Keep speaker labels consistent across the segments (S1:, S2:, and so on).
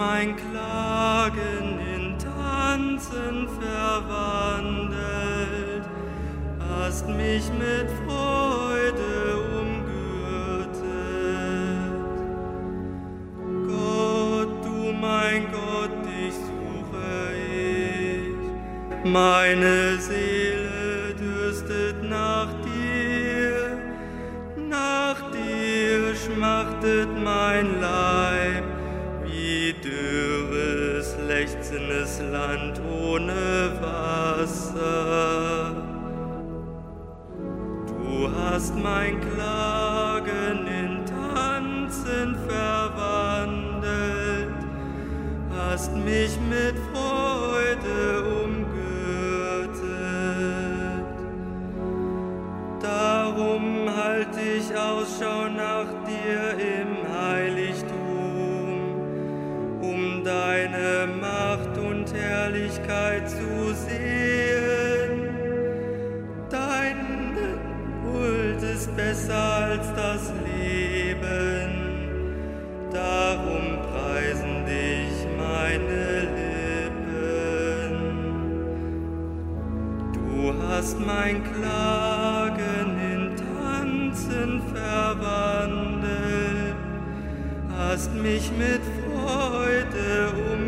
S1: mein Klagen in Tanzen verwandelt, hast mich mit Freude umgürtet. Gott, du mein Gott, dich suche ich, meine Seele Land ohne Wasser. Du hast mein Klagen in Tanzen verwandelt, hast mich mich mit Freude umgürtet.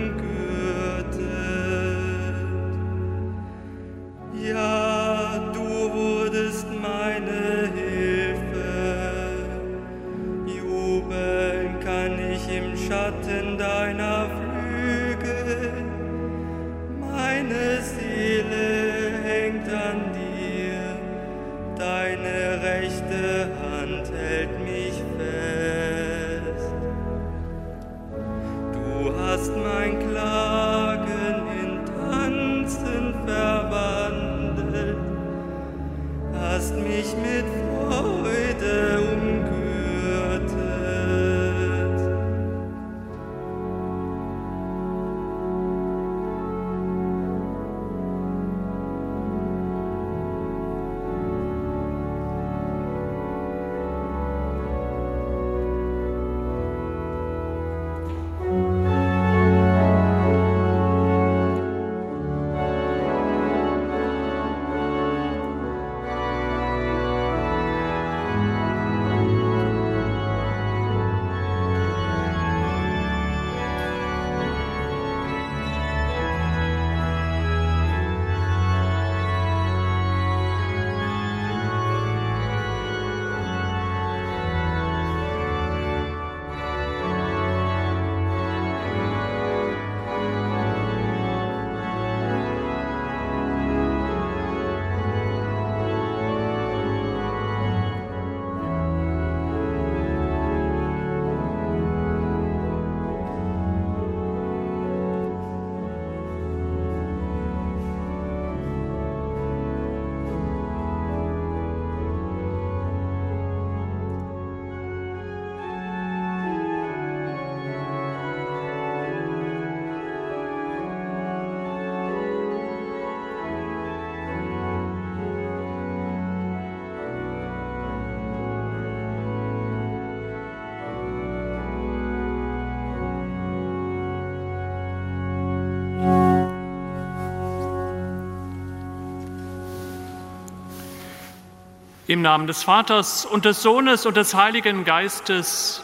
S1: Im
S2: Namen des Vaters und des Sohnes und des Heiligen Geistes.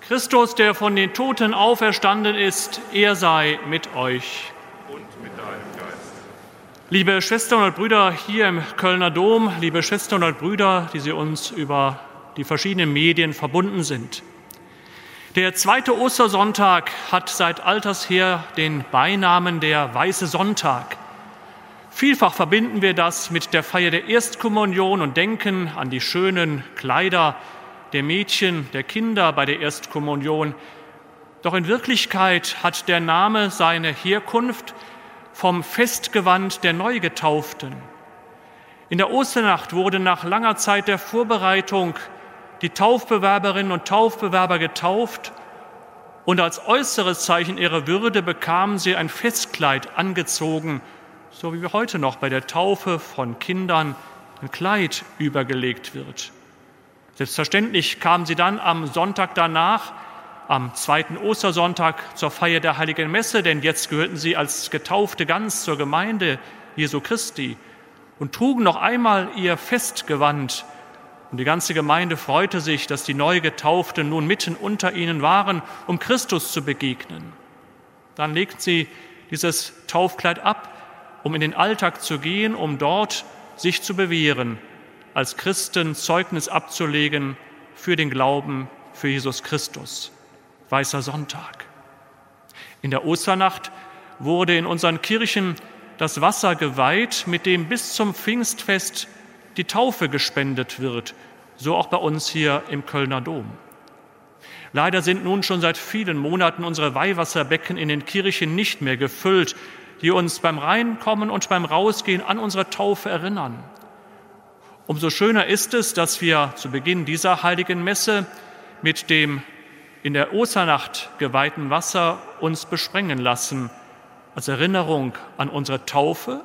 S2: Christus, der von den Toten auferstanden ist, er sei mit euch.
S3: und mit deinem Geist.
S2: Liebe Schwestern und Brüder hier im Kölner Dom, liebe Schwestern und Brüder, die Sie uns über die verschiedenen Medien verbunden sind. Der zweite Ostersonntag hat seit alters her den Beinamen der Weiße Sonntag. Vielfach verbinden wir das mit der Feier der Erstkommunion und denken an die schönen Kleider der Mädchen, der Kinder bei der Erstkommunion. Doch in Wirklichkeit hat der Name seine Herkunft vom Festgewand der Neugetauften. In der Osternacht wurde nach langer Zeit der Vorbereitung die Taufbewerberinnen und Taufbewerber getauft und als äußeres Zeichen ihrer Würde bekamen sie ein Festkleid angezogen, so wie heute noch bei der Taufe von Kindern ein Kleid übergelegt wird. Selbstverständlich kamen sie dann am Sonntag danach am zweiten Ostersonntag zur Feier der heiligen Messe, denn jetzt gehörten sie als Getaufte ganz zur Gemeinde Jesu Christi und trugen noch einmal ihr Festgewand. Und die ganze Gemeinde freute sich, dass die neu Getauften nun mitten unter ihnen waren, um Christus zu begegnen. Dann legten sie dieses Taufkleid ab, um in den Alltag zu gehen, um dort sich zu bewähren, als Christen Zeugnis abzulegen für den Glauben für Jesus Christus. Weißer Sonntag. In der Osternacht wurde in unseren Kirchen das Wasser geweiht, mit dem bis zum Pfingstfest die Taufe gespendet wird, so auch bei uns hier im Kölner Dom. Leider sind nun schon seit vielen Monaten unsere Weihwasserbecken in den Kirchen nicht mehr gefüllt, die uns beim Reinkommen und beim Rausgehen an unsere Taufe erinnern. Umso schöner ist es, dass wir zu Beginn dieser heiligen Messe mit dem in der Osternacht geweihten Wasser uns besprengen lassen, als Erinnerung an unsere Taufe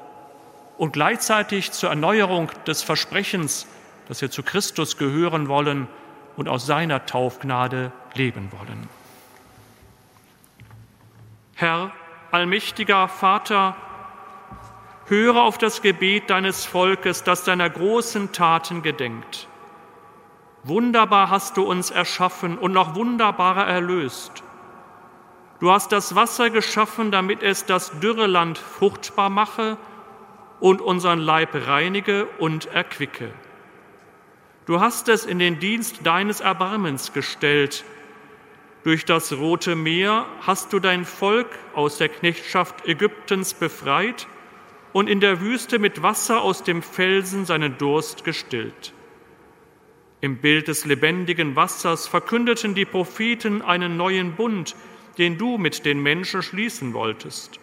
S2: und gleichzeitig zur Erneuerung des Versprechens, dass wir zu Christus gehören wollen und aus seiner Taufgnade leben wollen. Herr, allmächtiger Vater, höre auf das Gebet deines Volkes, das deiner großen Taten gedenkt. Wunderbar hast du uns erschaffen und noch wunderbarer erlöst. Du hast das Wasser geschaffen, damit es das dürre Land fruchtbar mache und unseren Leib reinige und erquicke. Du hast es in den Dienst deines Erbarmens gestellt. Durch das Rote Meer hast du dein Volk aus der Knechtschaft Ägyptens befreit und in der Wüste mit Wasser aus dem Felsen seinen Durst gestillt. Im Bild des lebendigen Wassers verkündeten die Propheten einen neuen Bund, den du mit den Menschen schließen wolltest.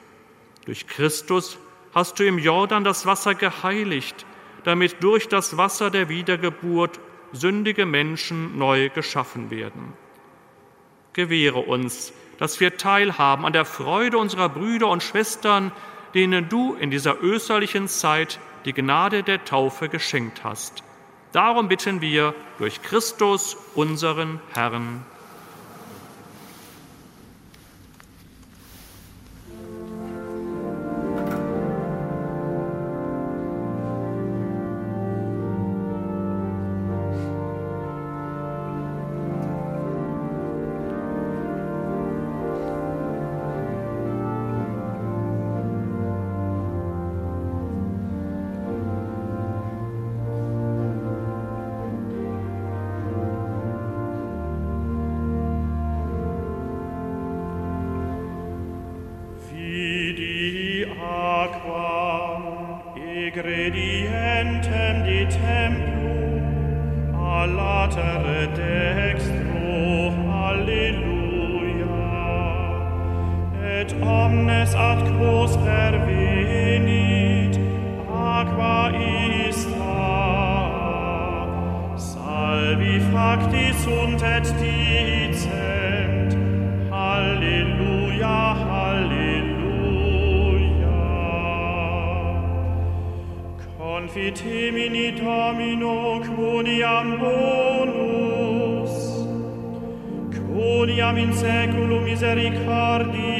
S2: Durch Christus hast du im Jordan das Wasser geheiligt, damit durch das Wasser der Wiedergeburt sündige Menschen neu geschaffen werden. Gewähre uns, dass wir teilhaben an der Freude unserer Brüder und Schwestern, denen du in dieser österlichen Zeit die Gnade der Taufe geschenkt hast Darum bitten wir durch Christus, unseren Herrn.
S4: egredientem di templum, a latere dextro, alleluia. Et omnes ad quos pervenit, aqua ista, salvi facti sunt et dice, fitemini domino quodiam bonus, quodiam in seculum misericordiae,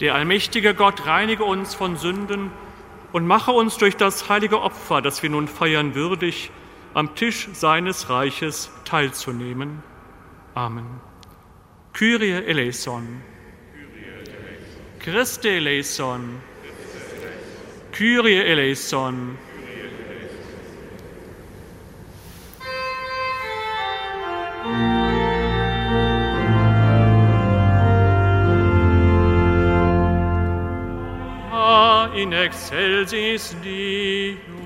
S2: Der allmächtige Gott reinige uns von Sünden und mache uns durch das heilige Opfer, das wir nun feiern, würdig, am Tisch seines Reiches teilzunehmen. Amen. Kyrie eleison. Christe eleison. Kyrie eleison. excelsis Deus.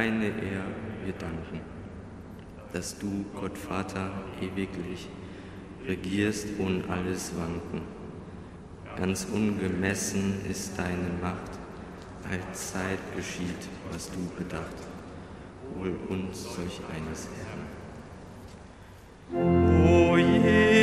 S2: In excelsis Deo.
S1: ewiglich, regierst ohne alles Wanken. Ganz ungemessen ist deine Macht, Zeit geschieht, was du bedacht. Hol uns solch eines Herrn. O Jesu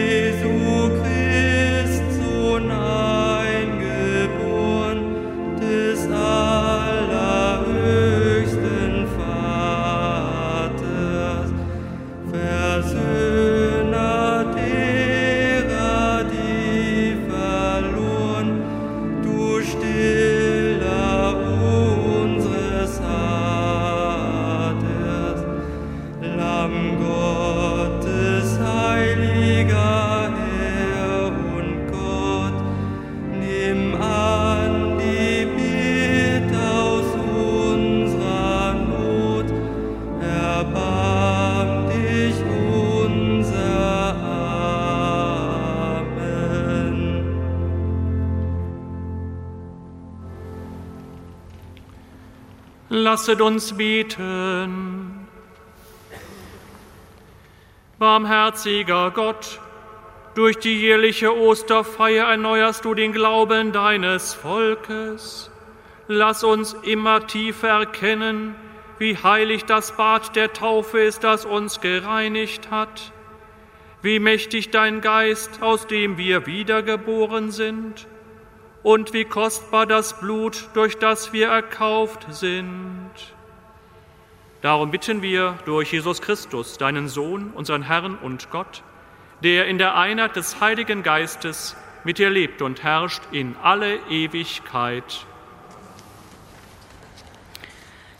S2: Lasset uns beten. Barmherziger Gott, durch die jährliche Osterfeier erneuerst du den Glauben deines Volkes. Lass uns immer tiefer erkennen, wie heilig das Bad der Taufe ist, das uns gereinigt hat, wie mächtig dein Geist, aus dem wir wiedergeboren sind, und wie kostbar das Blut, durch das wir erkauft sind. Darum bitten wir durch Jesus Christus, deinen Sohn, unseren Herrn und Gott, der in der Einheit des Heiligen Geistes mit dir lebt und herrscht in alle Ewigkeit.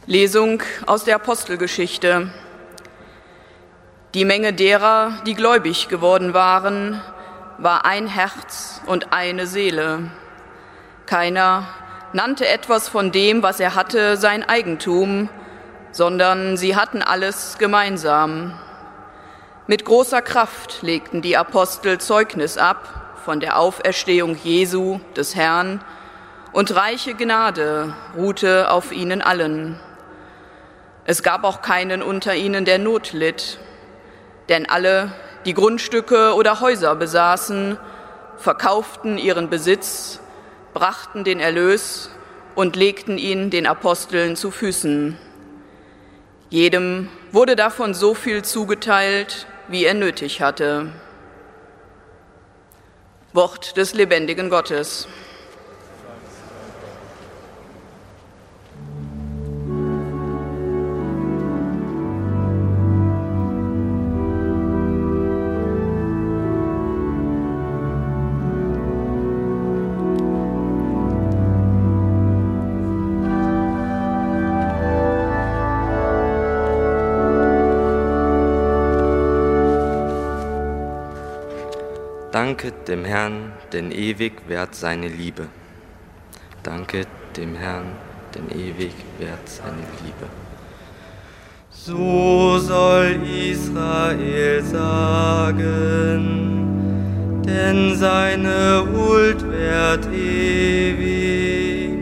S5: Lesung aus der Apostelgeschichte. Die Menge derer, die gläubig geworden waren, war ein Herz und eine Seele. Keiner nannte etwas von dem, was er hatte, sein Eigentum, sondern sie hatten alles gemeinsam. Mit großer Kraft legten die Apostel Zeugnis ab von der Auferstehung Jesu, des Herrn, und reiche Gnade ruhte auf ihnen allen. Es gab auch keinen unter ihnen, der Not litt, denn alle, die Grundstücke oder Häuser besaßen, verkauften ihren Besitz, brachten den Erlös und legten ihn den Aposteln zu Füßen. Jedem wurde davon so viel zugeteilt, wie er nötig hatte. Wort des lebendigen Gottes.
S1: Dem Herrn, denn ewig währt seine Liebe. Danket dem Herrn, denn ewig währt seine Liebe. So soll Israel sagen, denn seine Huld währt ewig.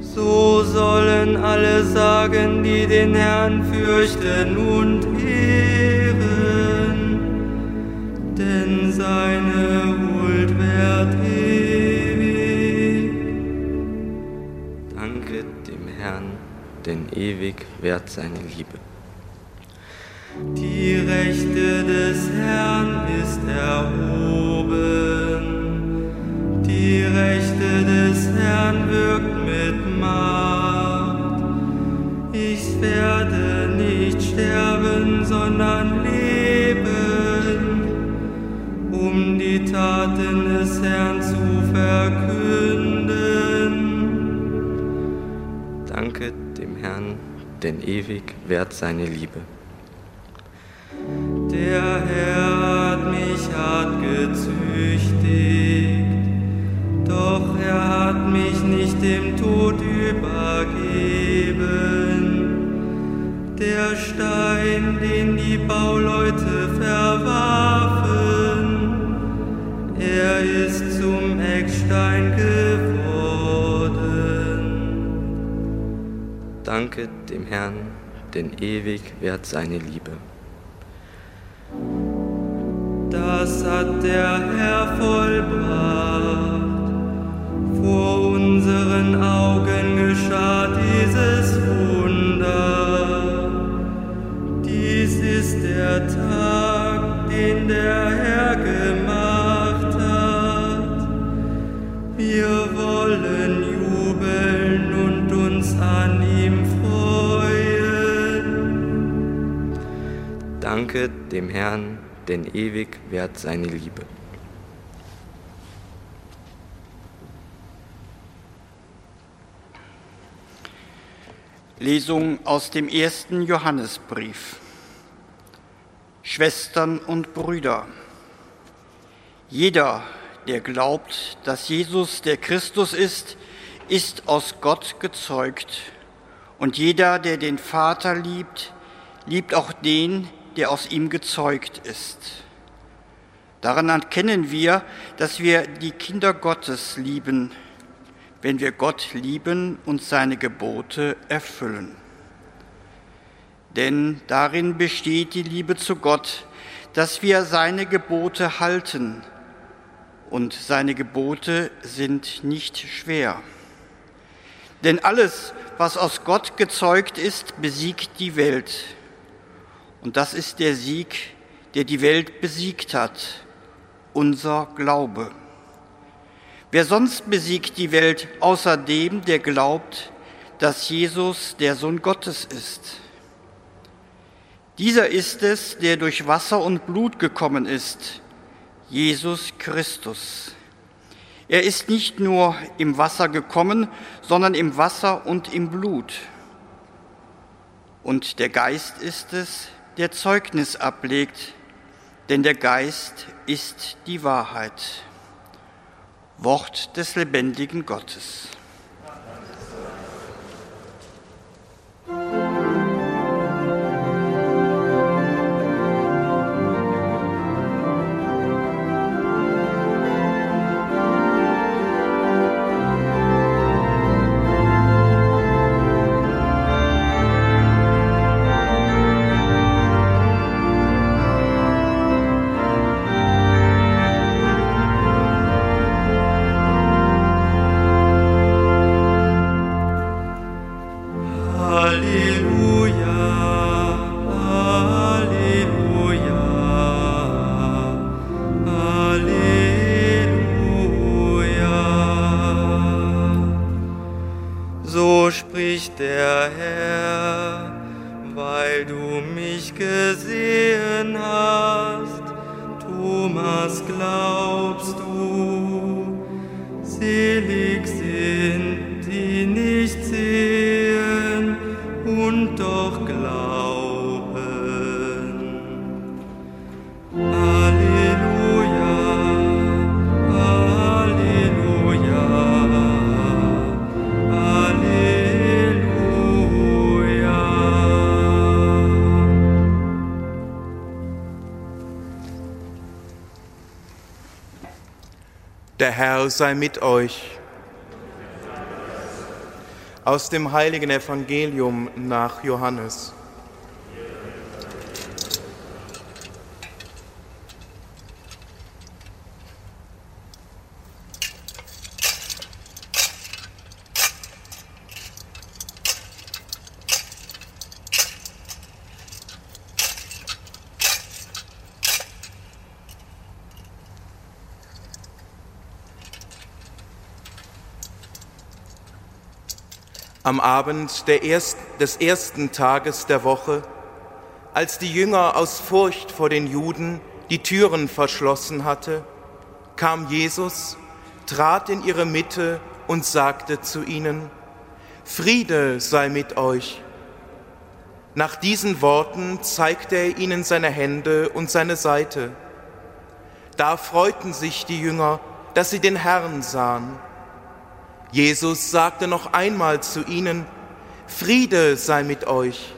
S1: So sollen alle sagen, die den Herrn fürchten und denn seine Huld währt ewig. Danke dem Herrn, denn ewig währt seine Liebe. Die Rechte des Herrn ist erhoben, die Rechte des Herrn wirkt mit Macht. Ich werde nicht sterben, sondern Taten des Herrn zu verkünden. Danke dem Herrn, denn ewig währt seine Liebe. Der Herr hat mich hart gezüchtigt, doch er hat mich nicht dem Tod übergeben. Der Stein, den die Bauleute verwarfen, er ist zum Eckstein geworden. Danke dem Herrn, denn ewig währt seine Liebe. Das hat der Herr vollbracht. Vor unseren Augen geschah dieses Wunder. Dies ist der Tag, den der Herr Danke dem Herrn, denn ewig währt seine Liebe.
S6: Lesung aus dem ersten Johannesbrief. Schwestern und Brüder, jeder, der glaubt, dass Jesus der Christus ist, ist aus Gott gezeugt. Und jeder, der den Vater liebt, liebt auch den, der aus ihm gezeugt ist. Daran erkennen wir, dass wir die Kinder Gottes lieben, wenn wir Gott lieben und seine Gebote erfüllen. Denn darin besteht die Liebe zu Gott, dass wir seine Gebote halten, und seine Gebote sind nicht schwer. Denn alles, was aus Gott gezeugt ist, besiegt die Welt. Und das ist der Sieg, der die Welt besiegt hat, unser Glaube. Wer sonst besiegt die Welt außer dem, der glaubt, dass Jesus der Sohn Gottes ist? Dieser ist es, der durch Wasser und Blut gekommen ist, Jesus Christus. Er ist nicht nur im Wasser gekommen, sondern im Wasser und im Blut. Und der Geist ist es, der Zeugnis ablegt, denn der Geist ist die Wahrheit. Wort des lebendigen Gottes.
S7: Sei mit euch. Aus dem heiligen Evangelium nach Johannes. Am Abend erst, des ersten Tages der Woche, als die Jünger aus Furcht vor den Juden die Türen verschlossen hatte, kam Jesus, trat in ihre Mitte und sagte zu ihnen, Friede sei mit euch. Nach diesen Worten zeigte er ihnen seine Hände und seine Seite. Da freuten sich die Jünger, dass sie den Herrn sahen. Jesus sagte noch einmal zu ihnen, Friede sei mit euch.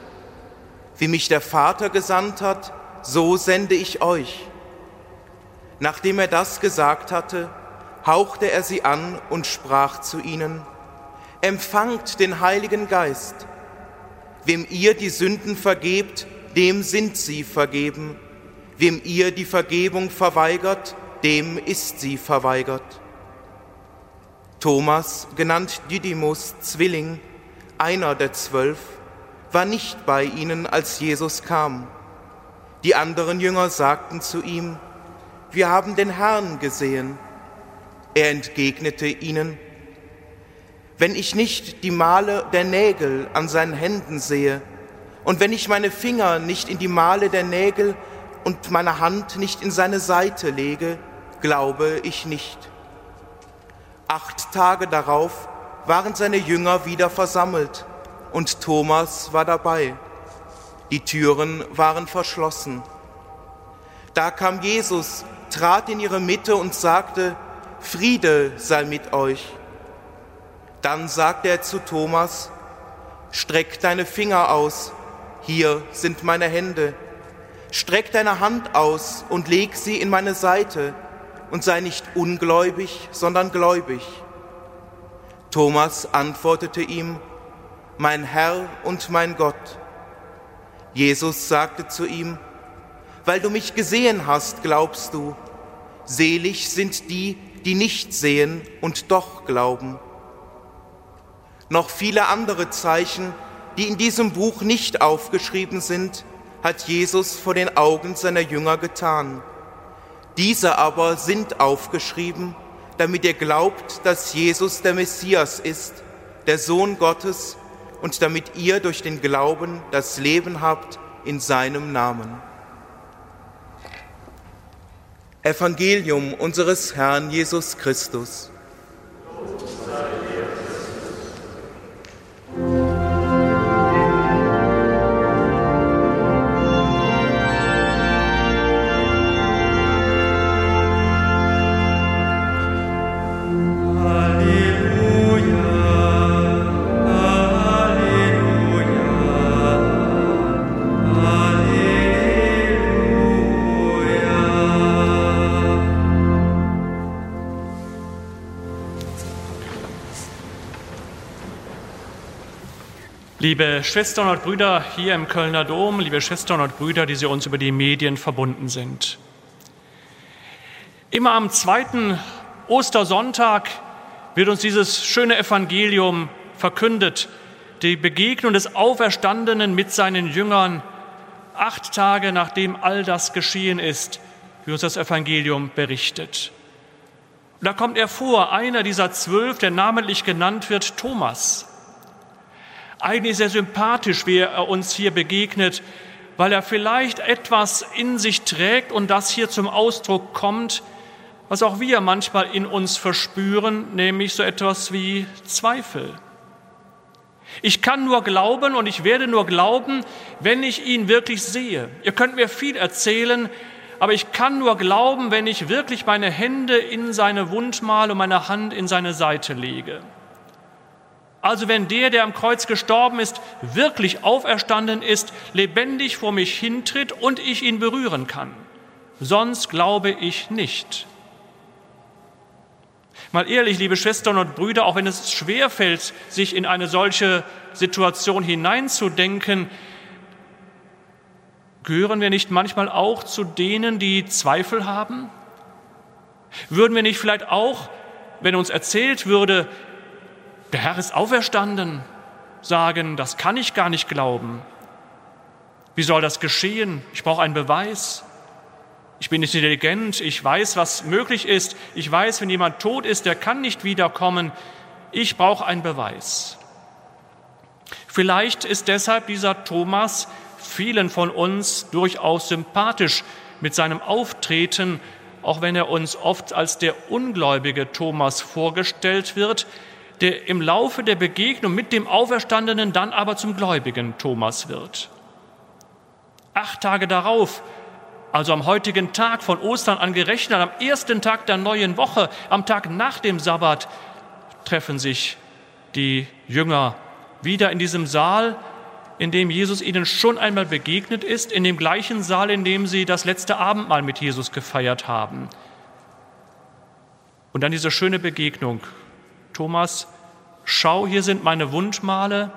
S7: Wie mich der Vater gesandt hat, so sende ich euch. Nachdem er das gesagt hatte, hauchte er sie an und sprach zu ihnen, Empfangt den Heiligen Geist. Wem ihr die Sünden vergebt, dem sind sie vergeben. Wem ihr die Vergebung verweigert, dem ist sie verweigert. Thomas, genannt Didymus Zwilling, einer der zwölf, war nicht bei ihnen, als Jesus kam. Die anderen Jünger sagten zu ihm, wir haben den Herrn gesehen. Er entgegnete ihnen, wenn ich nicht die Male der Nägel an seinen Händen sehe und wenn ich meine Finger nicht in die Male der Nägel und meine Hand nicht in seine Seite lege, glaube ich nicht. Acht Tage darauf waren seine Jünger wieder versammelt und Thomas war dabei. Die Türen waren verschlossen. Da kam Jesus, trat in ihre Mitte und sagte, Friede sei mit euch. Dann sagte er zu Thomas, Streck deine Finger aus, hier sind meine Hände. Streck deine Hand aus und leg sie in meine Seite und sei nicht ungläubig, sondern gläubig. Thomas antwortete ihm, Mein Herr und mein Gott. Jesus sagte zu ihm, Weil du mich gesehen hast, glaubst du, selig sind die, die nicht sehen und doch glauben. Noch viele andere Zeichen, die in diesem Buch nicht aufgeschrieben sind, hat Jesus vor den Augen seiner Jünger getan. Diese aber sind aufgeschrieben, damit ihr glaubt, dass Jesus der Messias ist, der Sohn Gottes, und damit ihr durch den Glauben das Leben habt in seinem Namen. Evangelium unseres Herrn Jesus Christus.
S2: Liebe Schwestern und Brüder hier im Kölner Dom, liebe Schwestern und Brüder, die Sie uns über die Medien verbunden sind. Immer am zweiten Ostersonntag wird uns dieses schöne Evangelium verkündet, die Begegnung des Auferstandenen mit seinen Jüngern, acht Tage nachdem all das geschehen ist, wie uns das Evangelium berichtet. Und da kommt er vor, einer dieser zwölf, der namentlich genannt wird, Thomas. Eigentlich sehr sympathisch, wie er uns hier begegnet, weil er vielleicht etwas in sich trägt und das hier zum Ausdruck kommt, was auch wir manchmal in uns verspüren, nämlich so etwas wie Zweifel. Ich kann nur glauben und ich werde nur glauben, wenn ich ihn wirklich sehe. Ihr könnt mir viel erzählen, aber ich kann nur glauben, wenn ich wirklich meine Hände in seine Wundmal und meine Hand in seine Seite lege. Also wenn der, der am Kreuz gestorben ist, wirklich auferstanden ist, lebendig vor mich hintritt und ich ihn berühren kann. Sonst glaube ich nicht. Mal ehrlich, liebe Schwestern und Brüder, auch wenn es schwer fällt, sich in eine solche Situation hineinzudenken, gehören wir nicht manchmal auch zu denen, die Zweifel haben? Würden wir nicht vielleicht auch, wenn uns erzählt würde, der Herr ist auferstanden, sagen, das kann ich gar nicht glauben. Wie soll das geschehen? Ich brauche einen Beweis. Ich bin nicht intelligent, ich weiß, was möglich ist. Ich weiß, wenn jemand tot ist, der kann nicht wiederkommen. Ich brauche einen Beweis. Vielleicht ist deshalb dieser Thomas vielen von uns durchaus sympathisch mit seinem Auftreten, auch wenn er uns oft als der ungläubige Thomas vorgestellt wird, der im Laufe der Begegnung mit dem Auferstandenen dann aber zum gläubigen Thomas wird. Acht Tage darauf also am heutigen Tag von Ostern angerechnet, am ersten Tag der neuen Woche, am Tag nach dem Sabbat, treffen sich die Jünger wieder in diesem Saal, in dem Jesus ihnen schon einmal begegnet ist, in dem gleichen Saal, in dem sie das letzte Abendmahl mit Jesus gefeiert haben. Und dann diese schöne Begegnung. Thomas, schau, hier sind meine Wundmale,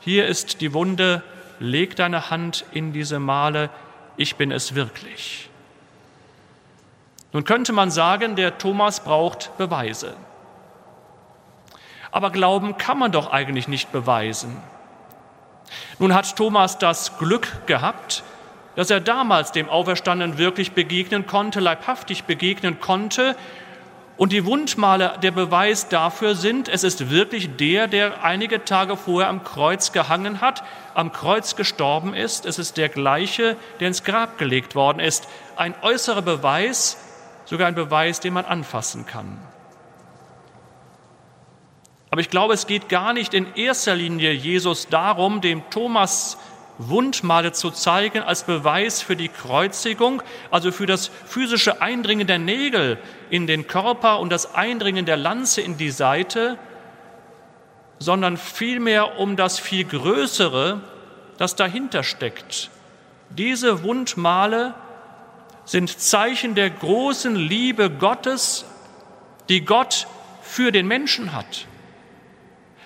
S2: hier ist die Wunde, leg deine Hand in diese Male, ich bin es wirklich. Nun könnte man sagen, der Thomas braucht Beweise. Aber Glauben kann man doch eigentlich nicht beweisen. Nun hat Thomas das Glück gehabt, dass er damals dem Auferstandenen wirklich begegnen konnte, leibhaftig begegnen konnte und die Wundmale der Beweis dafür sind, es ist wirklich der, der einige Tage vorher am Kreuz gehangen hat, am Kreuz gestorben ist. Es ist der gleiche, der ins Grab gelegt worden ist. Ein äußerer Beweis, sogar ein Beweis, den man anfassen kann. Aber ich glaube, es geht gar nicht in erster Linie Jesus darum, dem Thomas Wundmale zu zeigen als Beweis für die Kreuzigung, also für das physische Eindringen der Nägel in den Körper und das Eindringen der Lanze in die Seite, sondern vielmehr um das viel Größere, das dahinter steckt. Diese Wundmale sind Zeichen der großen Liebe Gottes, die Gott für den Menschen hat.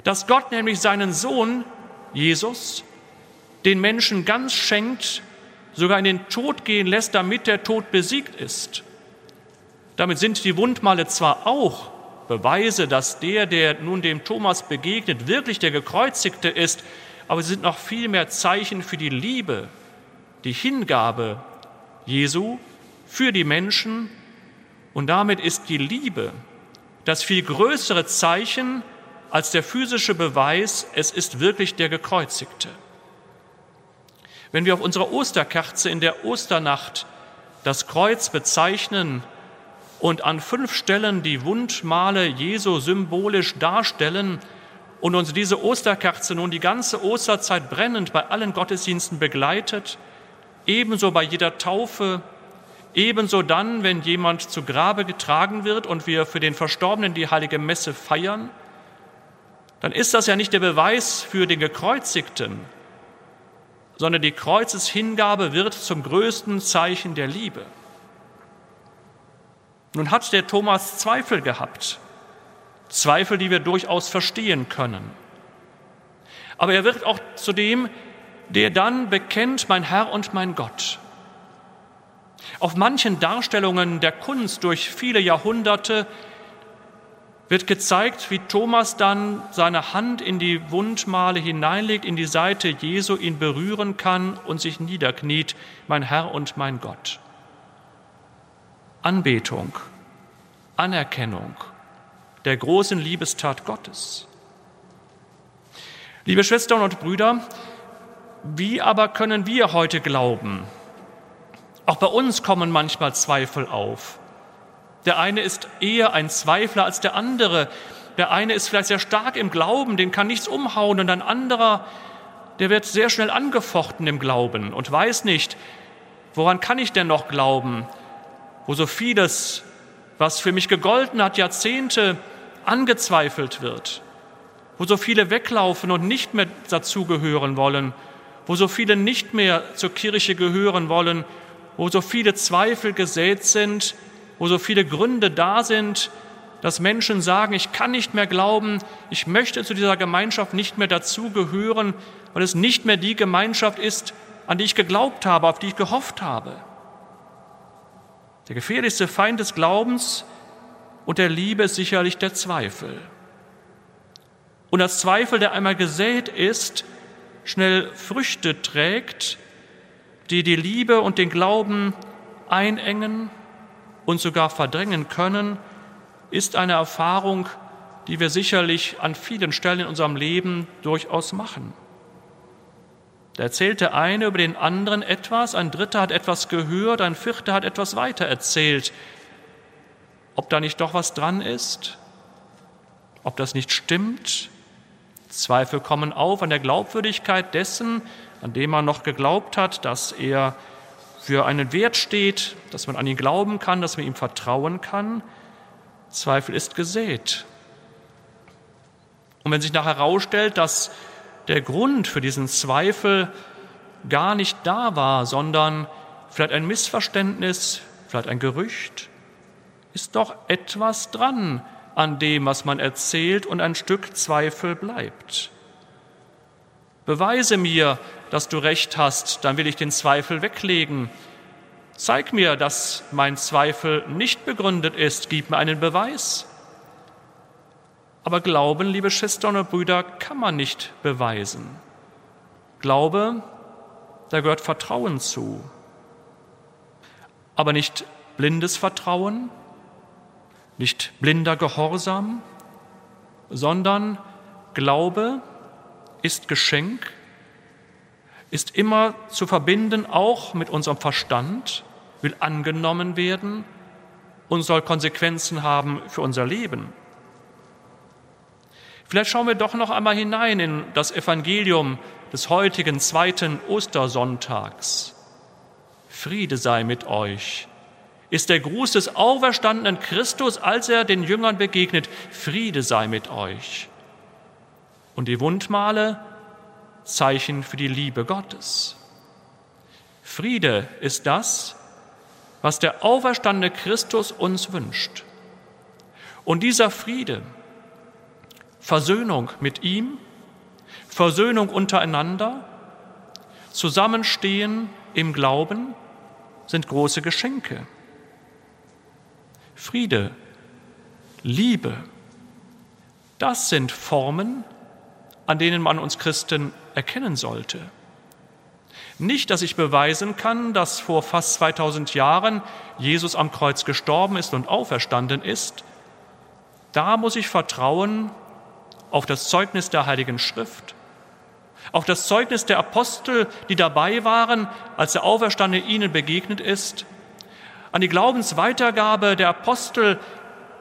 S2: Dass Gott nämlich seinen Sohn Jesus den Menschen ganz schenkt, sogar in den Tod gehen lässt, damit der Tod besiegt ist. Damit sind die Wundmale zwar auch Beweise, dass der, der nun dem Thomas begegnet, wirklich der Gekreuzigte ist, aber sie sind noch viel mehr Zeichen für die Liebe, die Hingabe Jesu für die Menschen und damit ist die Liebe das viel größere Zeichen als der physische Beweis, es ist wirklich der Gekreuzigte. Wenn wir auf unserer Osterkerze in der Osternacht das Kreuz bezeichnen und an fünf Stellen die Wundmale Jesu symbolisch darstellen und uns diese Osterkerze nun die ganze Osterzeit brennend bei allen Gottesdiensten begleitet, ebenso bei jeder Taufe, ebenso dann, wenn jemand zu Grabe getragen wird und wir für den Verstorbenen die heilige Messe feiern, dann ist das ja nicht der Beweis für den Gekreuzigten, sondern die Kreuzeshingabe wird zum größten Zeichen der Liebe. Nun hat der Thomas Zweifel gehabt, Zweifel, die wir durchaus verstehen können. Aber er wird auch zu dem, der dann bekennt, mein Herr und mein Gott. Auf manchen Darstellungen der Kunst durch viele Jahrhunderte wird gezeigt, wie Thomas dann seine Hand in die Wundmale hineinlegt, in die Seite Jesu, ihn berühren kann und sich niederkniet, mein Herr und mein Gott. Anbetung, Anerkennung der großen Liebestat Gottes. Liebe Schwestern und Brüder, wie aber können wir heute glauben? Auch bei uns kommen manchmal Zweifel auf. Der eine ist eher ein Zweifler als der andere. Der eine ist vielleicht sehr stark im Glauben, den kann nichts umhauen. Und ein anderer, der wird sehr schnell angefochten im Glauben und weiß nicht, woran kann ich denn noch glauben, wo so vieles, was für mich gegolten hat, Jahrzehnte angezweifelt wird, wo so viele weglaufen und nicht mehr dazugehören wollen, wo so viele nicht mehr zur Kirche gehören wollen, wo so viele Zweifel gesät sind, wo so viele Gründe da sind, dass Menschen sagen, ich kann nicht mehr glauben, ich möchte zu dieser Gemeinschaft nicht mehr dazugehören, weil es nicht mehr die Gemeinschaft ist, an die ich geglaubt habe, auf die ich gehofft habe. Der gefährlichste Feind des Glaubens und der Liebe ist sicherlich der Zweifel. Und das Zweifel, der einmal gesät ist, schnell Früchte trägt, die die Liebe und den Glauben einengen und sogar verdrängen können, ist eine Erfahrung, die wir sicherlich an vielen Stellen in unserem Leben durchaus machen. Da erzählt der eine über den anderen etwas, ein dritter hat etwas gehört, ein vierter hat etwas weiter erzählt. Ob da nicht doch was dran ist? Ob das nicht stimmt? Zweifel kommen auf an der Glaubwürdigkeit dessen, an dem man noch geglaubt hat, dass er für einen Wert steht, dass man an ihn glauben kann, dass man ihm vertrauen kann. Zweifel ist gesät. Und wenn sich nachher herausstellt, dass der Grund für diesen Zweifel gar nicht da war, sondern vielleicht ein Missverständnis, vielleicht ein Gerücht, ist doch etwas dran an dem, was man erzählt und ein Stück Zweifel bleibt. Beweise mir, dass du recht hast, dann will ich den Zweifel weglegen. Zeig mir, dass mein Zweifel nicht begründet ist, gib mir einen Beweis. Aber Glauben, liebe Schwestern und Brüder, kann man nicht beweisen. Glaube, da gehört Vertrauen zu. Aber nicht blindes Vertrauen, nicht blinder Gehorsam, sondern Glaube ist Geschenk, ist immer zu verbinden auch mit unserem Verstand, will angenommen werden und soll Konsequenzen haben für unser Leben. Vielleicht schauen wir doch noch einmal hinein in das Evangelium des heutigen zweiten Ostersonntags. Friede sei mit euch, ist der Gruß des auferstandenen Christus, als er den Jüngern begegnet. Friede sei mit euch. Und die Wundmale, Zeichen für die Liebe Gottes. Friede ist das, was der auferstandene Christus uns wünscht. Und dieser Friede, Versöhnung mit ihm, Versöhnung untereinander, Zusammenstehen im Glauben sind große Geschenke. Friede, Liebe, das sind Formen, an denen man uns Christen erkennen sollte. Nicht, dass ich beweisen kann, dass vor fast 2000 Jahren Jesus am Kreuz gestorben ist und auferstanden ist. Da muss ich vertrauen auf das Zeugnis der Heiligen Schrift, auf das Zeugnis der Apostel, die dabei waren, als der Auferstandene ihnen begegnet ist, an die Glaubensweitergabe der Apostel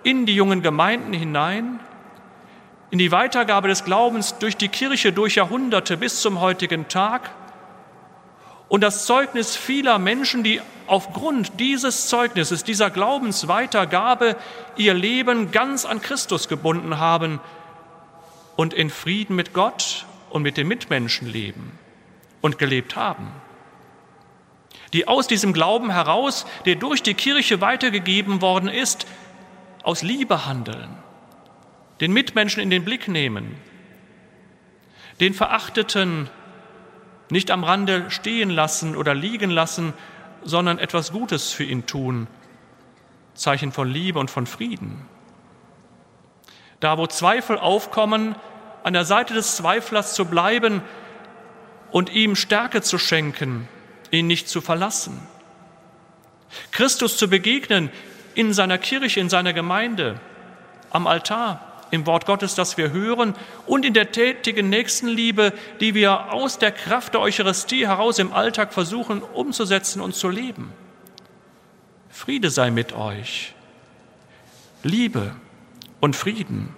S2: in die jungen Gemeinden hinein, in die Weitergabe des Glaubens durch die Kirche durch Jahrhunderte bis zum heutigen Tag und das Zeugnis vieler Menschen, die aufgrund dieses Zeugnisses, dieser Glaubensweitergabe ihr Leben ganz an Christus gebunden haben, und in Frieden mit Gott und mit den Mitmenschen leben und gelebt haben. Die aus diesem Glauben heraus, der durch die Kirche weitergegeben worden ist, aus Liebe handeln, den Mitmenschen in den Blick nehmen, den Verachteten nicht am Rande stehen lassen oder liegen lassen, sondern etwas Gutes für ihn tun, Zeichen von Liebe und von Frieden. Da, wo Zweifel aufkommen, an der Seite des Zweiflers zu bleiben und ihm Stärke zu schenken, ihn nicht zu verlassen. Christus zu begegnen in seiner Kirche, in seiner Gemeinde, am Altar, im Wort Gottes, das wir hören und in der tätigen Nächstenliebe, die wir aus der Kraft der Eucharistie heraus im Alltag versuchen umzusetzen und zu leben. Friede sei mit euch. Liebe und Frieden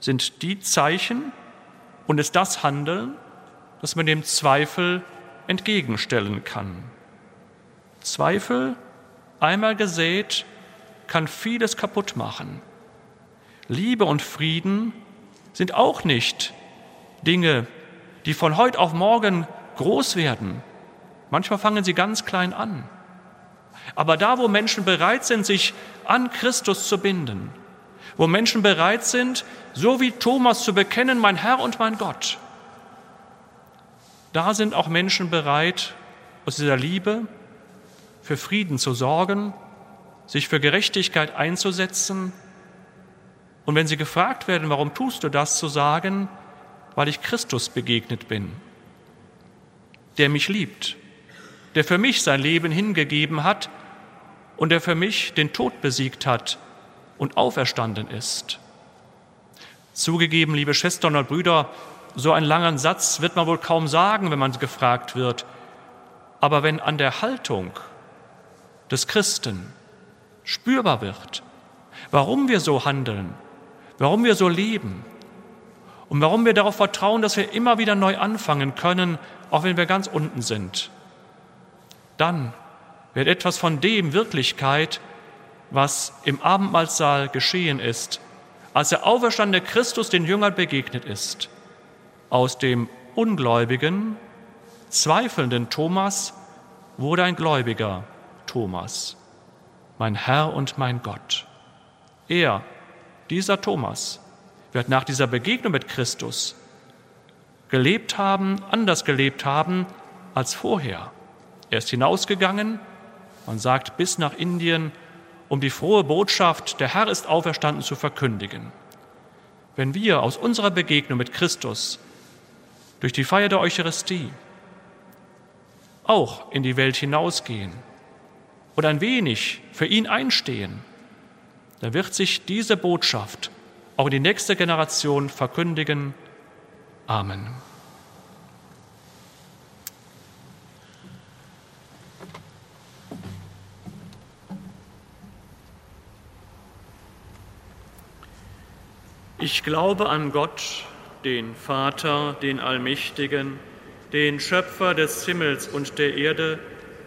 S2: sind die Zeichen und ist das Handeln, das man dem Zweifel entgegenstellen kann. Zweifel, einmal gesät, kann vieles kaputt machen. Liebe und Frieden sind auch nicht Dinge, die von heute auf morgen groß werden. Manchmal fangen sie ganz klein an. Aber da, wo Menschen bereit sind, sich an Christus zu binden, wo Menschen bereit sind, so wie Thomas zu bekennen, mein Herr und mein Gott. Da sind auch Menschen bereit, aus dieser Liebe für Frieden zu sorgen, sich für Gerechtigkeit einzusetzen und wenn sie gefragt werden, warum tust du das, zu sagen, weil ich Christus begegnet bin, der mich liebt, der für mich sein Leben hingegeben hat und der für mich den Tod besiegt hat und auferstanden ist. Zugegeben, liebe Schwestern und Brüder, so einen langen Satz wird man wohl kaum sagen, wenn man gefragt wird. Aber wenn an der Haltung des Christen spürbar wird, warum wir so handeln, warum wir so leben und warum wir darauf vertrauen, dass wir immer wieder neu anfangen können, auch wenn wir ganz unten sind, dann wird etwas von dem Wirklichkeit, was im Abendmahlsaal geschehen ist, als der auferstandene Christus den Jüngern begegnet ist. Aus dem ungläubigen, zweifelnden Thomas wurde ein gläubiger Thomas, mein Herr und mein Gott. Er dieser Thomas wird nach dieser Begegnung mit Christus gelebt haben, anders gelebt haben als vorher. Er ist hinausgegangen, man sagt bis nach Indien, um die frohe Botschaft, der Herr ist auferstanden, zu verkündigen. Wenn wir aus unserer Begegnung mit Christus durch die Feier der Eucharistie auch in die Welt hinausgehen und ein wenig für ihn einstehen, dann wird sich diese Botschaft auch in die nächste Generation verkündigen. Amen. Ich glaube an Gott, den Vater, den Allmächtigen, den Schöpfer des Himmels und der Erde,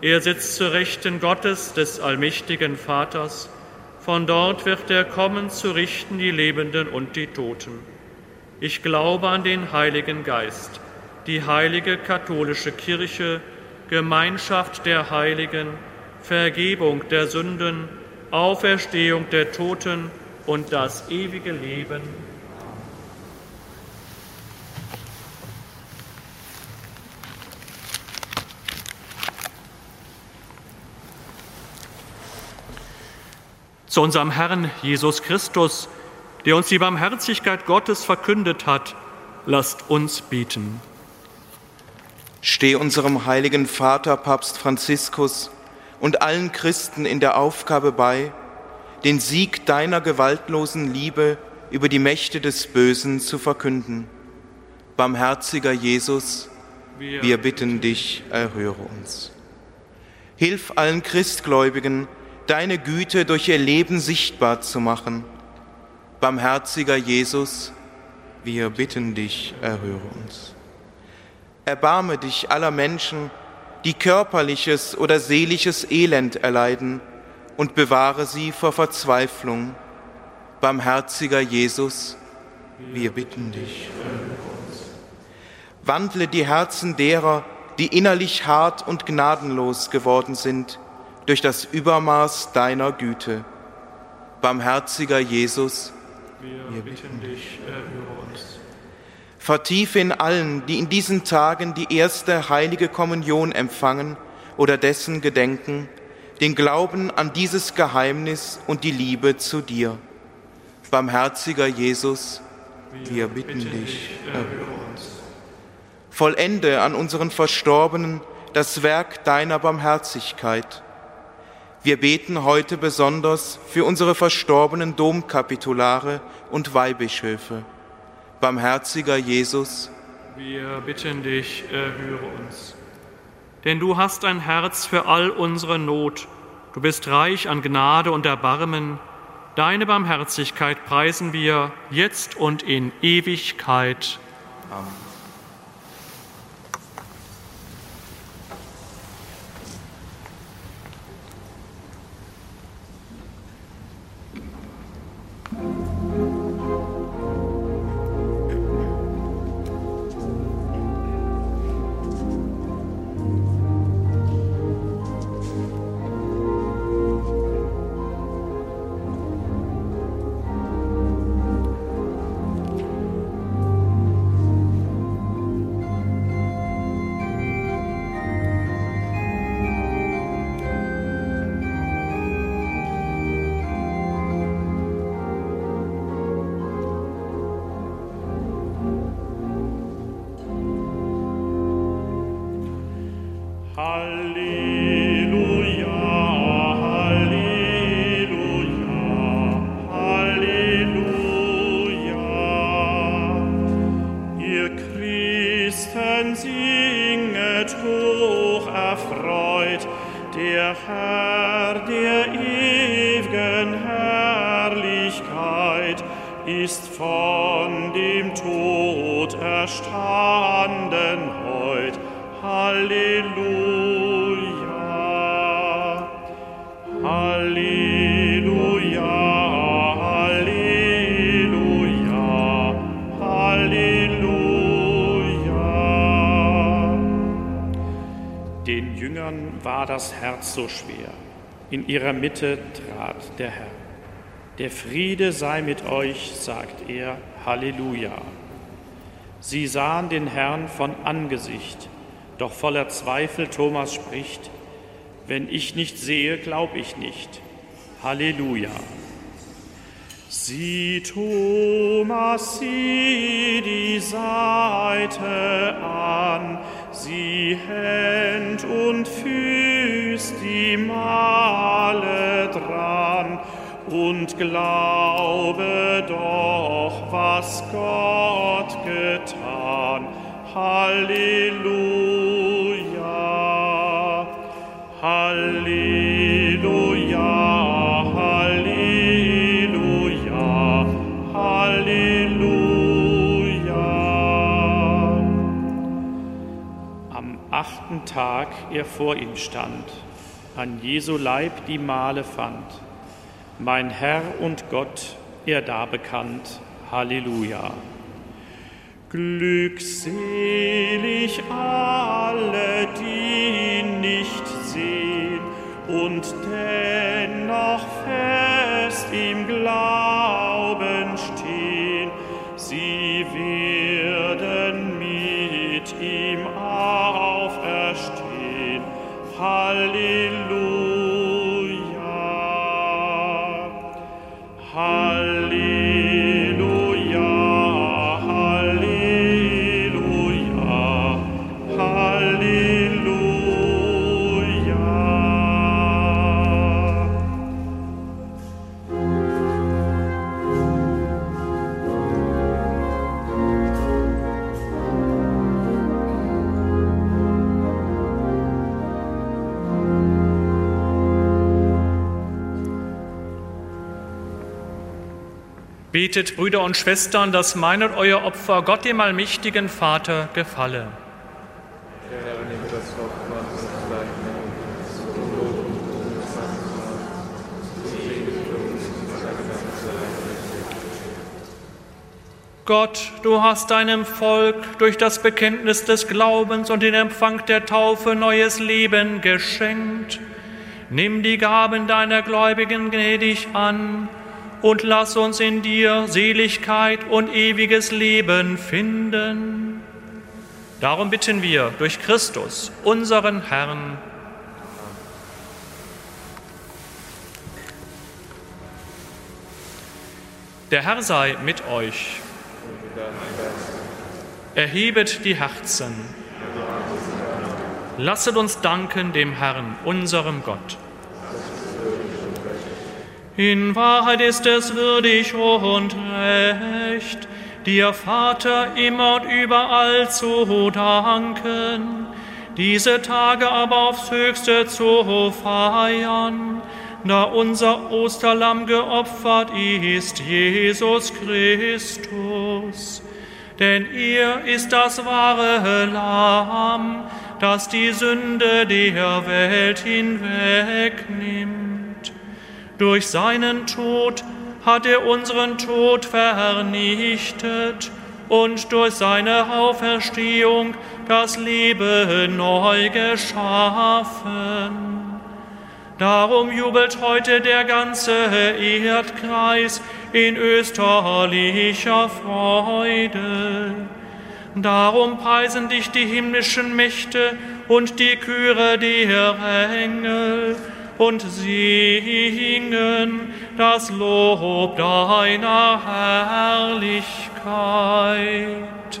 S2: er sitzt zu Rechten Gottes des allmächtigen Vaters. Von dort wird er kommen zu richten die Lebenden und die Toten. Ich glaube an den Heiligen Geist, die heilige katholische Kirche, Gemeinschaft der Heiligen, Vergebung der Sünden, Auferstehung der Toten und das ewige Leben. Zu unserem Herrn Jesus Christus, der uns die Barmherzigkeit Gottes verkündet hat, lasst uns beten.
S7: Steh unserem heiligen Vater Papst Franziskus und allen Christen in der Aufgabe bei, den Sieg deiner gewaltlosen Liebe über die Mächte des Bösen zu verkünden. Barmherziger Jesus, wir bitten dich, erhöre uns. Hilf allen Christgläubigen, deine Güte durch ihr Leben sichtbar zu machen. Barmherziger Jesus, wir bitten dich, erhöre uns. Erbarme dich aller Menschen, die körperliches oder seelisches Elend erleiden, und bewahre sie vor Verzweiflung. Barmherziger Jesus, wir bitten dich. Wandle die Herzen derer, die innerlich hart und gnadenlos geworden sind, durch das Übermaß deiner Güte. Barmherziger Jesus, wir bitten dich, erhöre uns. Vertiefe in allen, die in diesen Tagen die erste heilige Kommunion empfangen oder dessen gedenken, den Glauben an dieses Geheimnis und die Liebe zu dir. Barmherziger Jesus, wir bitten dich, erhöre uns. Vollende an unseren Verstorbenen das Werk deiner Barmherzigkeit wir beten heute besonders für unsere verstorbenen Domkapitulare und Weihbischöfe. Barmherziger Jesus,
S2: wir bitten dich, erhöre uns. Denn du hast ein Herz für all unsere Not. Du bist reich an Gnade und Erbarmen. Deine Barmherzigkeit preisen wir jetzt und in Ewigkeit.
S7: Amen.
S4: So schwer. In ihrer Mitte trat der Herr. Der Friede sei mit euch, sagt er, Halleluja. Sie sahen den Herrn von Angesicht, doch voller Zweifel Thomas spricht, wenn ich nicht sehe, glaub ich nicht. Halleluja. Sieh, Thomas, sieh die Seite an, sie Händ und Füß, die Male dran, und glaube doch, was Gott getan. Halleluja, Halleluja. Achten Tag er vor ihm stand, an Jesu Leib die Male fand. Mein Herr und Gott, er da bekannt. Halleluja. Glückselig alle, die nicht sehen und dennoch
S2: Betet, Brüder und Schwestern, dass mein und euer Opfer Gott, dem allmächtigen Vater, gefalle. Gott, du hast deinem Volk durch das Bekenntnis des Glaubens und den Empfang der Taufe neues Leben geschenkt. Nimm die Gaben deiner Gläubigen gnädig an und lass uns in dir Seligkeit und ewiges Leben finden. Darum bitten wir durch Christus, unseren Herrn. Der Herr sei mit euch. Erhebet die Herzen. Lasset uns danken dem Herrn, unserem Gott. In Wahrheit ist es würdig und recht, dir Vater immer und überall zu danken, diese Tage aber aufs höchste zu feiern, da unser Osterlamm geopfert ist, Jesus Christus. denn ihr ist das wahre Lamm, das die Sünde der Welt hinwegnimmt. Durch seinen Tod hat er unseren Tod vernichtet und durch seine Auferstehung das Leben neu geschaffen. Darum jubelt heute der ganze Erdkreis in österlicher Freude. Darum preisen dich die himmlischen Mächte und die Chöre der Engel und singen das Lob deiner Herrlichkeit.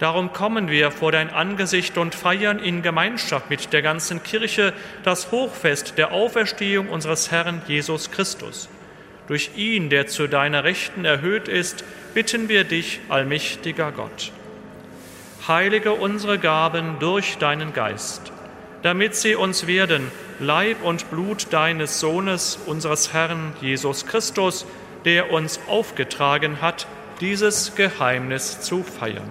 S2: Darum kommen wir vor dein Angesicht und feiern in Gemeinschaft mit der ganzen Kirche das Hochfest der Auferstehung unseres Herrn Jesus Christus. Durch ihn, der zu deiner Rechten erhöht ist, bitten wir dich, allmächtiger Gott. Heilige unsere Gaben durch deinen Geist, damit sie uns werden, Leib und Blut deines Sohnes, unseres Herrn Jesus Christus, der uns aufgetragen hat, dieses Geheimnis zu feiern.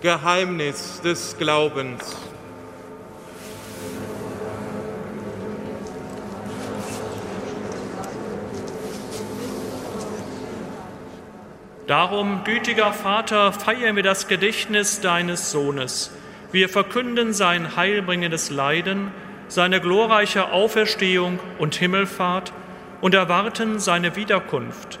S7: Geheimnis des Glaubens.
S2: Darum, gütiger Vater, feiern wir das Gedächtnis deines Sohnes. Wir verkünden sein heilbringendes Leiden, seine glorreiche Auferstehung und Himmelfahrt und erwarten seine Wiederkunft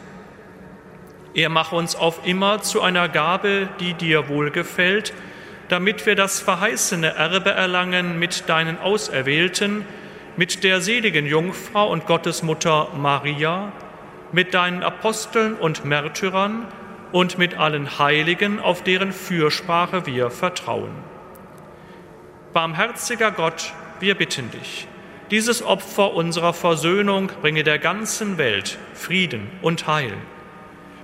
S2: Er mache uns auf immer zu einer Gabe, die dir wohlgefällt, damit wir das verheißene Erbe erlangen mit deinen Auserwählten, mit der seligen Jungfrau und Gottesmutter Maria, mit deinen Aposteln und Märtyrern und mit allen Heiligen, auf deren Fürsprache wir vertrauen. Barmherziger Gott, wir bitten dich, dieses Opfer unserer Versöhnung bringe der ganzen Welt Frieden und Heil.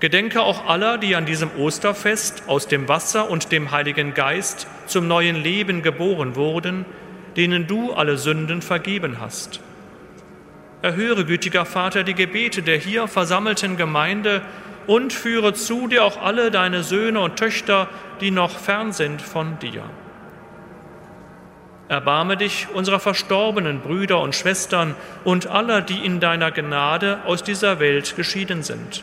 S2: Gedenke auch aller, die an diesem Osterfest aus dem Wasser und dem Heiligen Geist zum neuen Leben geboren wurden, denen du alle Sünden vergeben hast. Erhöre, gütiger Vater, die Gebete der hier versammelten Gemeinde und führe zu dir auch alle deine Söhne und Töchter, die noch fern sind von dir. Erbarme dich unserer verstorbenen Brüder und Schwestern und aller, die in deiner Gnade aus dieser Welt geschieden sind.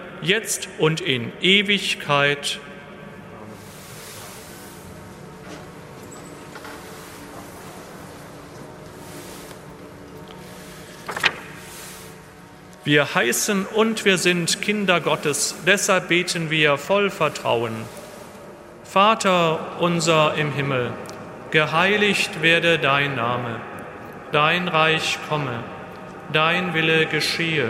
S2: jetzt und in Ewigkeit. Wir heißen und wir sind Kinder Gottes, deshalb beten wir voll Vertrauen. Vater unser im Himmel, geheiligt werde dein Name, dein Reich komme, dein Wille geschehe,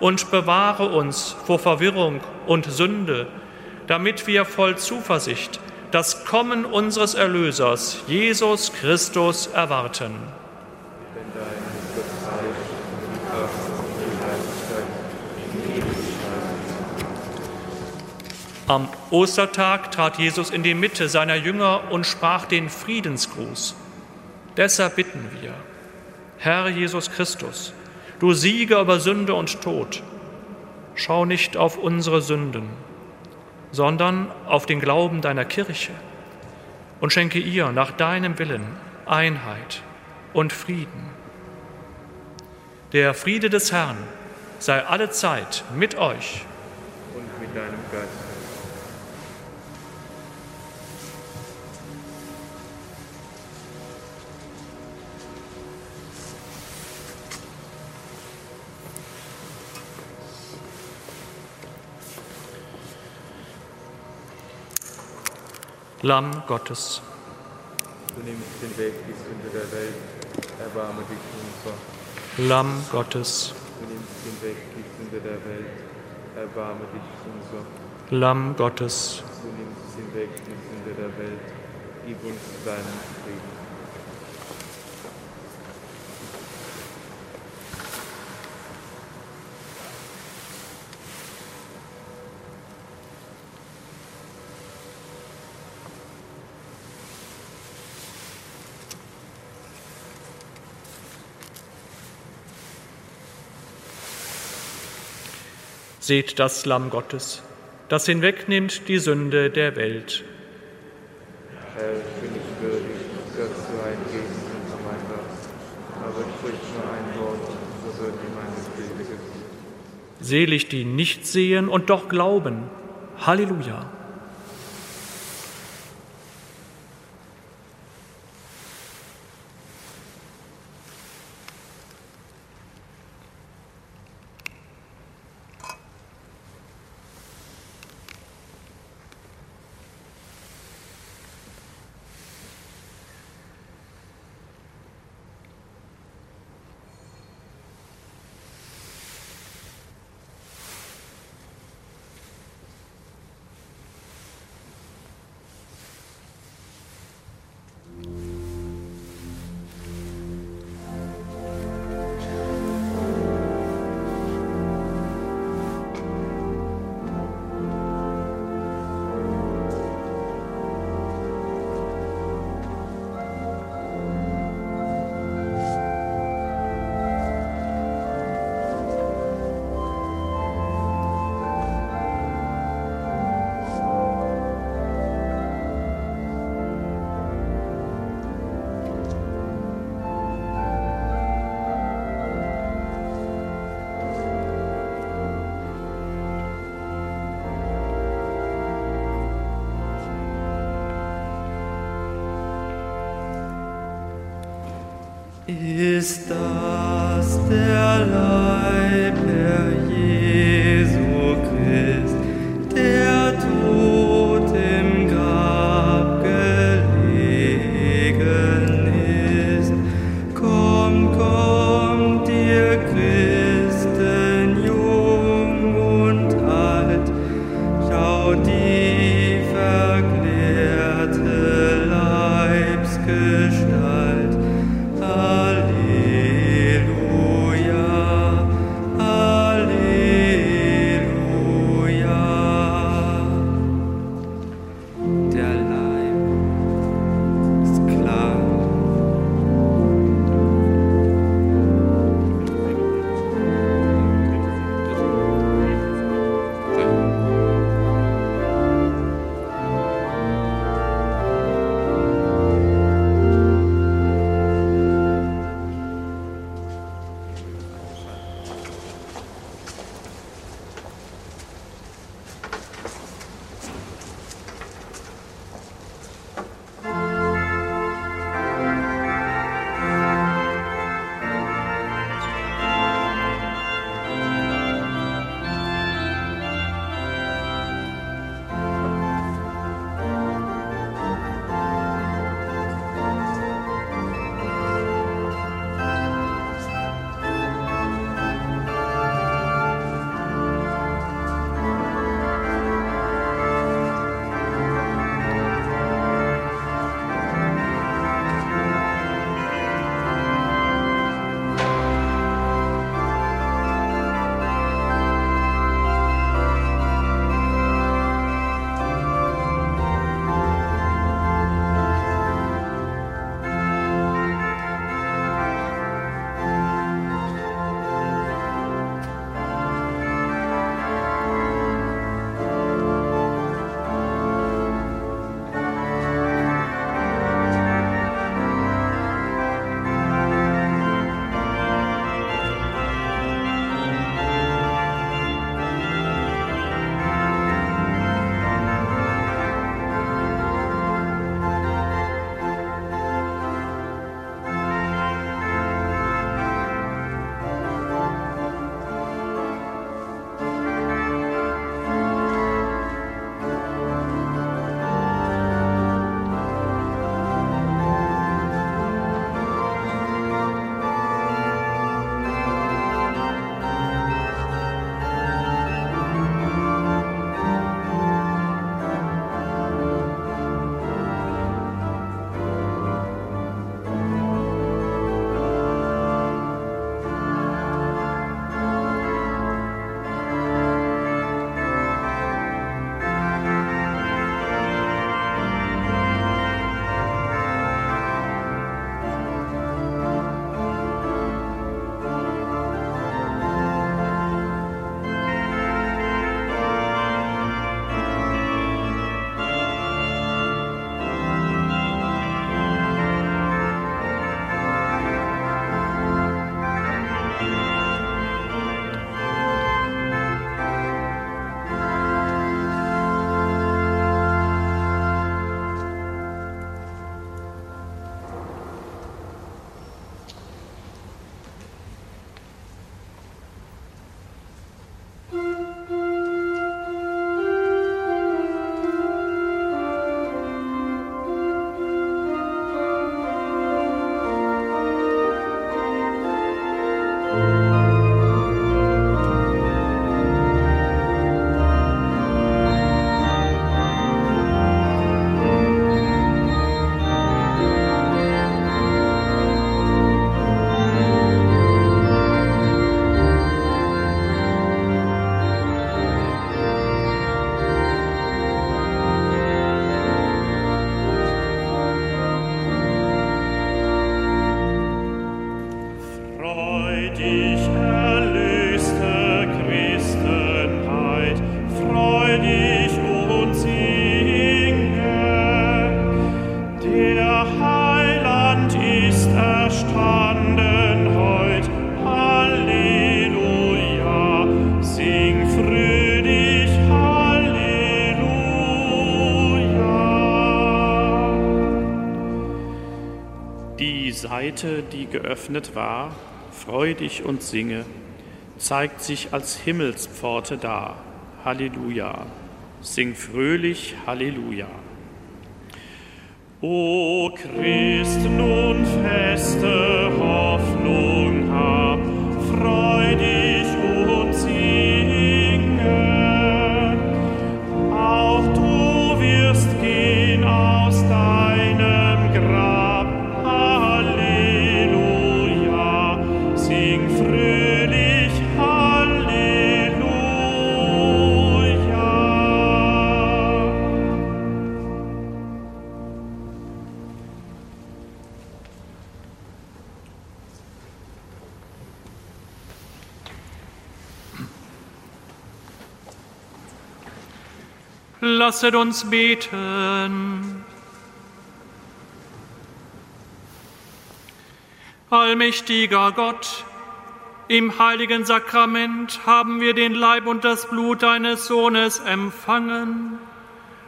S2: und bewahre uns vor Verwirrung und Sünde, damit wir voll Zuversicht das Kommen unseres Erlösers, Jesus Christus, erwarten. Am Ostertag trat Jesus in die Mitte seiner Jünger und sprach den Friedensgruß. Deshalb bitten wir, Herr Jesus Christus, du Sieger über Sünde und Tod, schau nicht auf unsere Sünden, sondern auf den Glauben deiner Kirche und schenke ihr nach deinem Willen Einheit und Frieden. Der Friede des Herrn sei alle Zeit mit euch
S3: und mit deinem Geist.
S2: Lamm Gottes.
S3: Du nimmst den Weg die Sünde der Welt, erbarme dich unser.
S2: Lamm Gottes.
S3: Du nimmst den Weg die Sünde der Welt, erbarme dich unser.
S2: Lamm Gottes.
S3: Du nimmst den Weg die Sünde der Welt, gib uns deinen Frieden.
S2: Seht das Lamm Gottes, das hinwegnimmt die Sünde der Welt.
S3: Herr, ich bin nicht würdig, dass du eingehst unter mein Dach, aber sprich nur ein Wort, so wird dir meine Seele.
S2: Selig, die nicht sehen und doch glauben. Halleluja.
S1: Ist das der
S8: geöffnet war, freu dich und singe, zeigt sich als Himmelspforte da. Halleluja. Sing fröhlich Halleluja.
S4: O Christ, nun feste Hoffnung hab, freu
S2: Lasset uns beten. Allmächtiger Gott, im heiligen Sakrament haben wir den Leib und das Blut deines Sohnes empfangen.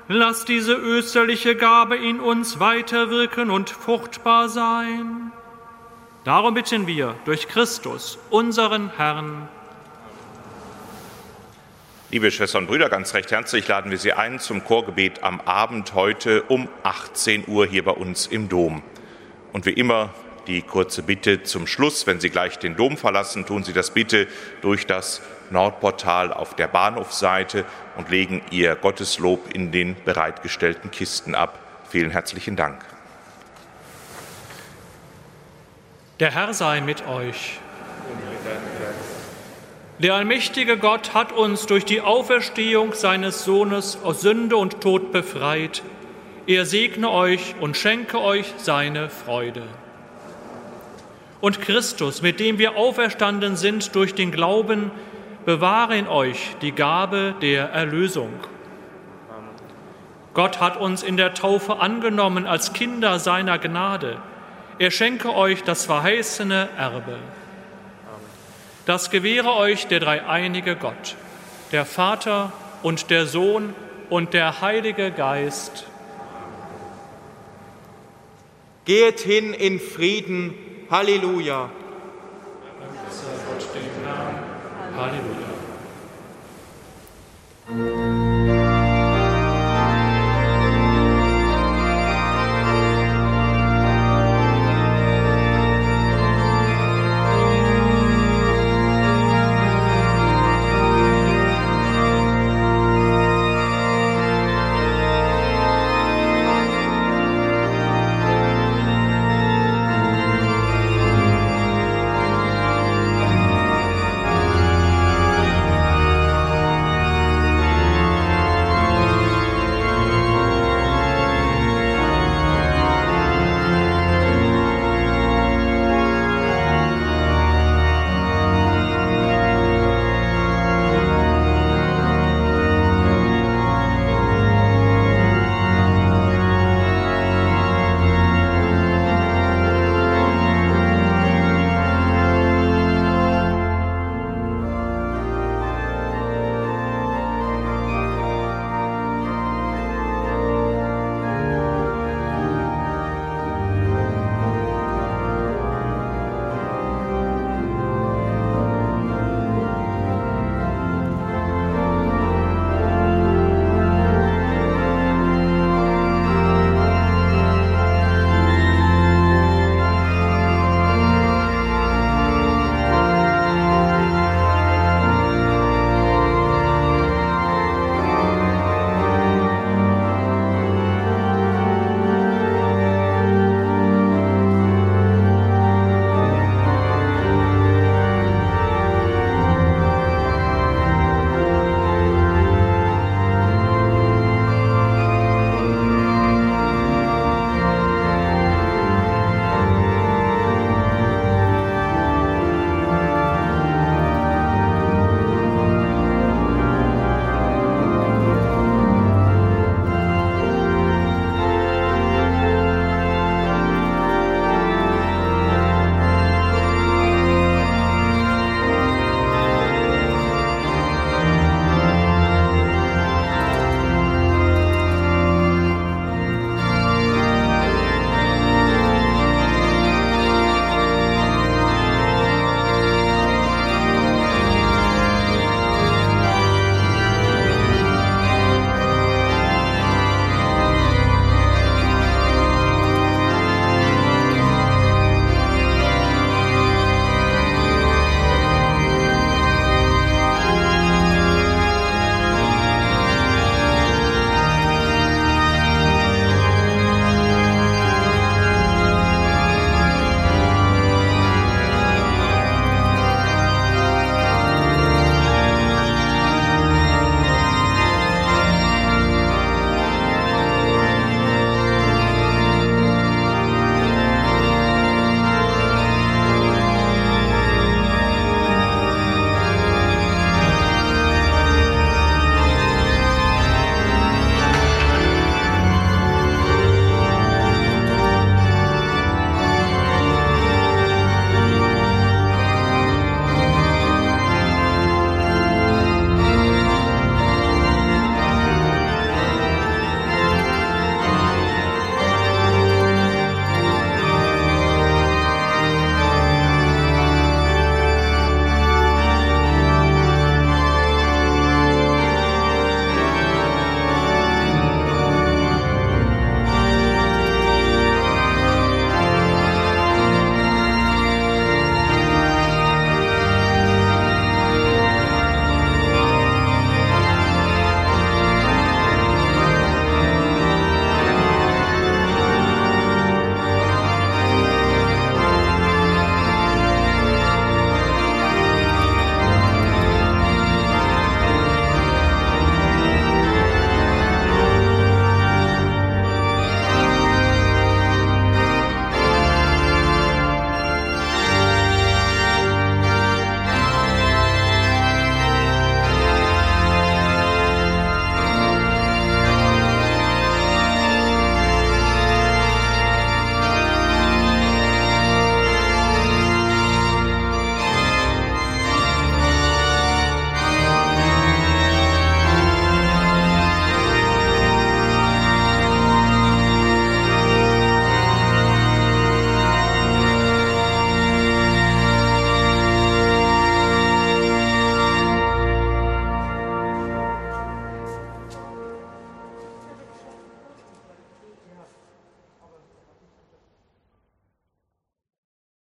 S2: Lass diese österliche Gabe in uns weiterwirken und fruchtbar sein. Darum bitten wir durch Christus, unseren Herrn.
S9: Liebe Schwestern und Brüder, ganz recht herzlich laden wir Sie ein zum Chorgebet am Abend heute um 18 Uhr hier bei uns im Dom. Und wie immer die kurze Bitte zum Schluss, wenn Sie gleich den Dom verlassen, tun Sie das bitte durch das Nordportal auf der Bahnhofseite und legen Ihr Gotteslob in den bereitgestellten Kisten ab. Vielen herzlichen Dank.
S2: Der Herr sei mit euch. Der allmächtige Gott hat uns durch die Auferstehung seines Sohnes aus Sünde und Tod befreit. Er segne euch und schenke euch seine Freude. Und Christus, mit dem wir auferstanden sind durch den Glauben, bewahre in euch die Gabe der Erlösung. Gott hat uns in der Taufe angenommen als Kinder seiner Gnade. Er schenke euch das verheißene Erbe. Das gewähre euch der dreieinige Gott, der Vater und der Sohn und der Heilige Geist.
S7: Geht hin in Frieden. Halleluja.
S2: Halleluja.